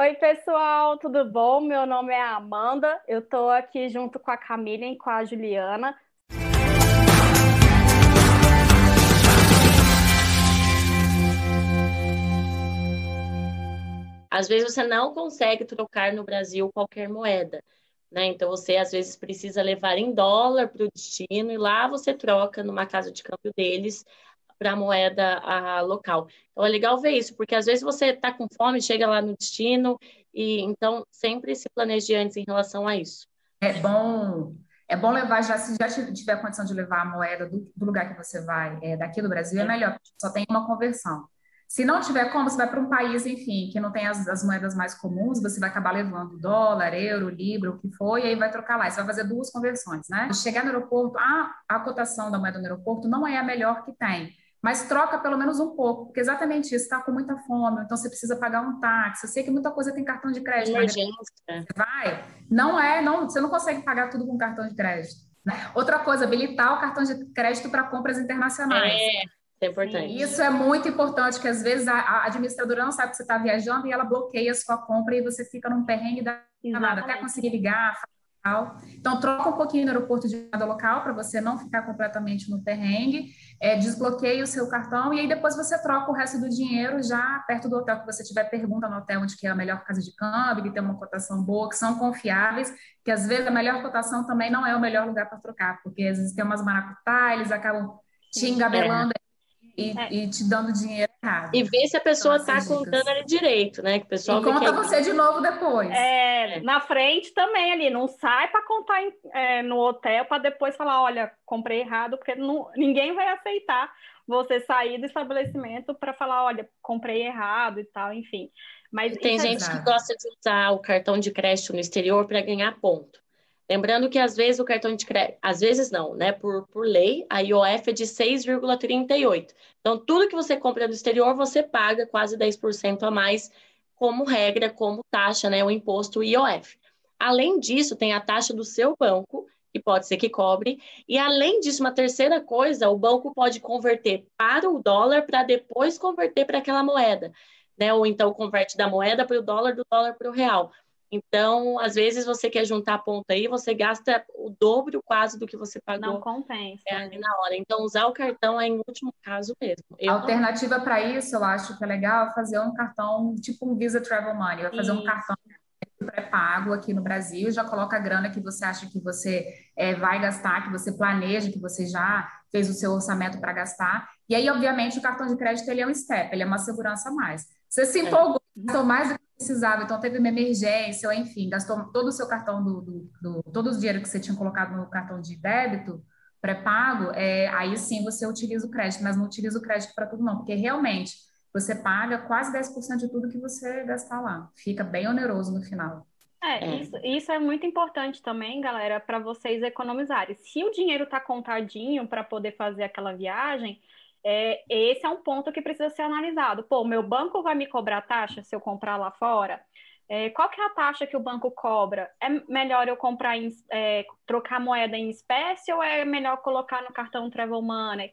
Oi, pessoal, tudo bom? Meu nome é Amanda. Eu estou aqui junto com a Camila e com a Juliana. Às vezes você não consegue trocar no Brasil qualquer moeda. Né? Então você às vezes precisa levar em dólar para o destino e lá você troca numa casa de câmbio deles para a moeda a, local. Então é legal ver isso, porque às vezes você está com fome, chega lá no destino, e então sempre se planeje antes em relação a isso. É bom, é bom levar já, se já tiver condição de levar a moeda do, do lugar que você vai, é, daqui do Brasil, é, é melhor, só tem uma conversão. Se não tiver como, você vai para um país, enfim, que não tem as, as, moedas mais comuns, você vai acabar levando dólar, euro, libra, o que for, e aí vai trocar lá. Você vai fazer duas conversões, né? Chegar no aeroporto, a, a cotação da moeda no aeroporto não é a melhor que tem mas troca pelo menos um pouco, porque exatamente isso, está com muita fome, então você precisa pagar um táxi. Eu sei que muita coisa tem cartão de crédito. Emergência. Você vai, não é, não, você não consegue pagar tudo com cartão de crédito. Né? Outra coisa, habilitar o cartão de crédito para compras internacionais. É, é importante. Isso é muito importante, que às vezes a, a administradora não sabe que você está viajando e ela bloqueia a sua compra e você fica num perrengue da nada, até conseguir ligar, então, troca um pouquinho no aeroporto de moeda local para você não ficar completamente no perrengue, é, desbloqueie o seu cartão e aí depois você troca o resto do dinheiro já perto do hotel que você tiver pergunta no hotel onde que é a melhor casa de câmbio, que tem uma cotação boa, que são confiáveis, que às vezes a melhor cotação também não é o melhor lugar para trocar, porque às vezes tem umas maracutá, eles acabam te engabelando é e, é. e, te dando dinheiro errado. E ver se a pessoa está contando ali direito, né? Que o pessoal e conta é você de novo depois. É, é, na frente também ali, não sai para contar em, é, no hotel para depois falar, olha, comprei errado, porque não, ninguém vai aceitar você sair do estabelecimento para falar, olha, comprei errado e tal, enfim. Mas tem é gente que gosta de usar o cartão de crédito no exterior para ganhar ponto. Lembrando que às vezes o cartão de crédito, às vezes não, né? Por, por lei, a IOF é de 6,38. Então, tudo que você compra do exterior, você paga quase 10% a mais, como regra, como taxa, né? O imposto IOF. Além disso, tem a taxa do seu banco, que pode ser que cobre. E além disso, uma terceira coisa, o banco pode converter para o dólar para depois converter para aquela moeda, né? Ou então converte da moeda para o dólar, do dólar para o real. Então, às vezes você quer juntar a ponta aí, você gasta o dobro quase do que você pagou. Não compensa. É, ali na hora. Então, usar o cartão é em último caso mesmo. Eu Alternativa não... para isso, eu acho que é legal fazer um cartão, tipo um Visa Travel Money, vai fazer isso. um cartão pré-pago aqui no Brasil, já coloca a grana que você acha que você é, vai gastar, que você planeja, que você já fez o seu orçamento para gastar. E aí, obviamente, o cartão de crédito ele é um step, ele é uma segurança a mais. Você se é. empolgou, gastou mais do que precisava, então teve uma emergência, ou enfim, gastou todo o seu cartão do, do, do todo o dinheiro que você tinha colocado no cartão de débito pré-pago, é, aí sim você utiliza o crédito, mas não utiliza o crédito para tudo não, porque realmente você paga quase 10% de tudo que você gastar lá. Fica bem oneroso no final. É, é. Isso, isso é muito importante também, galera, para vocês economizarem. Se o dinheiro está contadinho para poder fazer aquela viagem, é, esse é um ponto que precisa ser analisado. Pô, meu banco vai me cobrar taxa se eu comprar lá fora? É, qual que é a taxa que o banco cobra? É melhor eu comprar em, é, trocar moeda em espécie ou é melhor colocar no cartão Travel Money?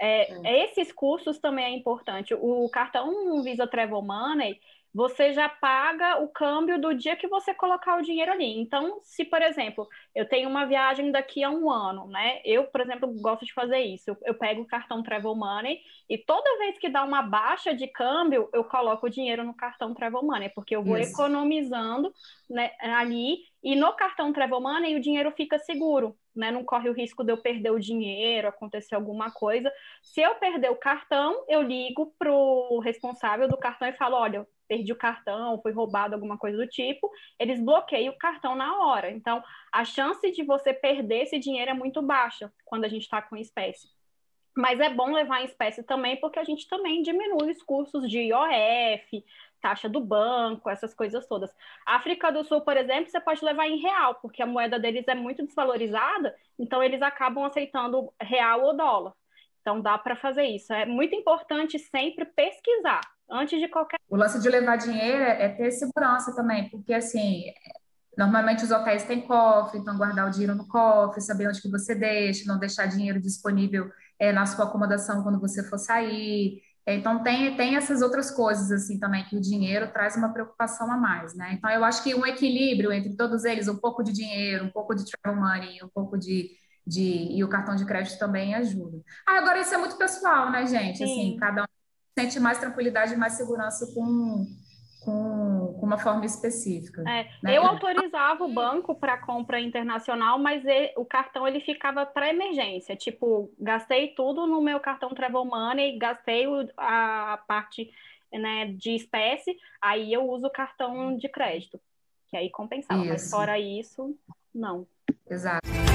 É. Esses custos também é importante. O cartão Visa Travel Money você já paga o câmbio do dia que você colocar o dinheiro ali. Então, se, por exemplo, eu tenho uma viagem daqui a um ano, né? Eu, por exemplo, gosto de fazer isso. Eu, eu pego o cartão Travel Money e toda vez que dá uma baixa de câmbio, eu coloco o dinheiro no cartão Travel Money, porque eu vou isso. economizando né, ali e no cartão Travel Money o dinheiro fica seguro, né? Não corre o risco de eu perder o dinheiro, acontecer alguma coisa. Se eu perder o cartão, eu ligo para o responsável do cartão e falo: olha, perdi o cartão, foi roubado alguma coisa do tipo. Eles bloqueiam o cartão na hora. Então, a chance de você perder esse dinheiro é muito baixa quando a gente está com espécie. Mas é bom levar em espécie também, porque a gente também diminui os custos de IOF, taxa do banco, essas coisas todas. África do Sul, por exemplo, você pode levar em real, porque a moeda deles é muito desvalorizada, então eles acabam aceitando real ou dólar. Então dá para fazer isso. É muito importante sempre pesquisar antes de qualquer. O lance de levar dinheiro é ter segurança também, porque assim, normalmente os hotéis têm cofre, então guardar o dinheiro no cofre, saber onde que você deixa, não deixar dinheiro disponível é, na sua acomodação quando você for sair. Então tem, tem essas outras coisas assim também que o dinheiro traz uma preocupação a mais, né? Então eu acho que um equilíbrio entre todos eles, um pouco de dinheiro, um pouco de travel money, um pouco de, de e o cartão de crédito também ajuda. Ah, agora isso é muito pessoal, né, gente? Assim, Sim. Assim, cada um sente mais tranquilidade e mais segurança com com, com, uma forma específica. É, né? Eu autorizava o banco para compra internacional, mas ele, o cartão ele ficava para emergência. Tipo, gastei tudo no meu cartão Travel Money, gastei o, a parte né, de espécie, aí eu uso o cartão de crédito, que aí compensava. Isso. Mas fora isso, não. Exato.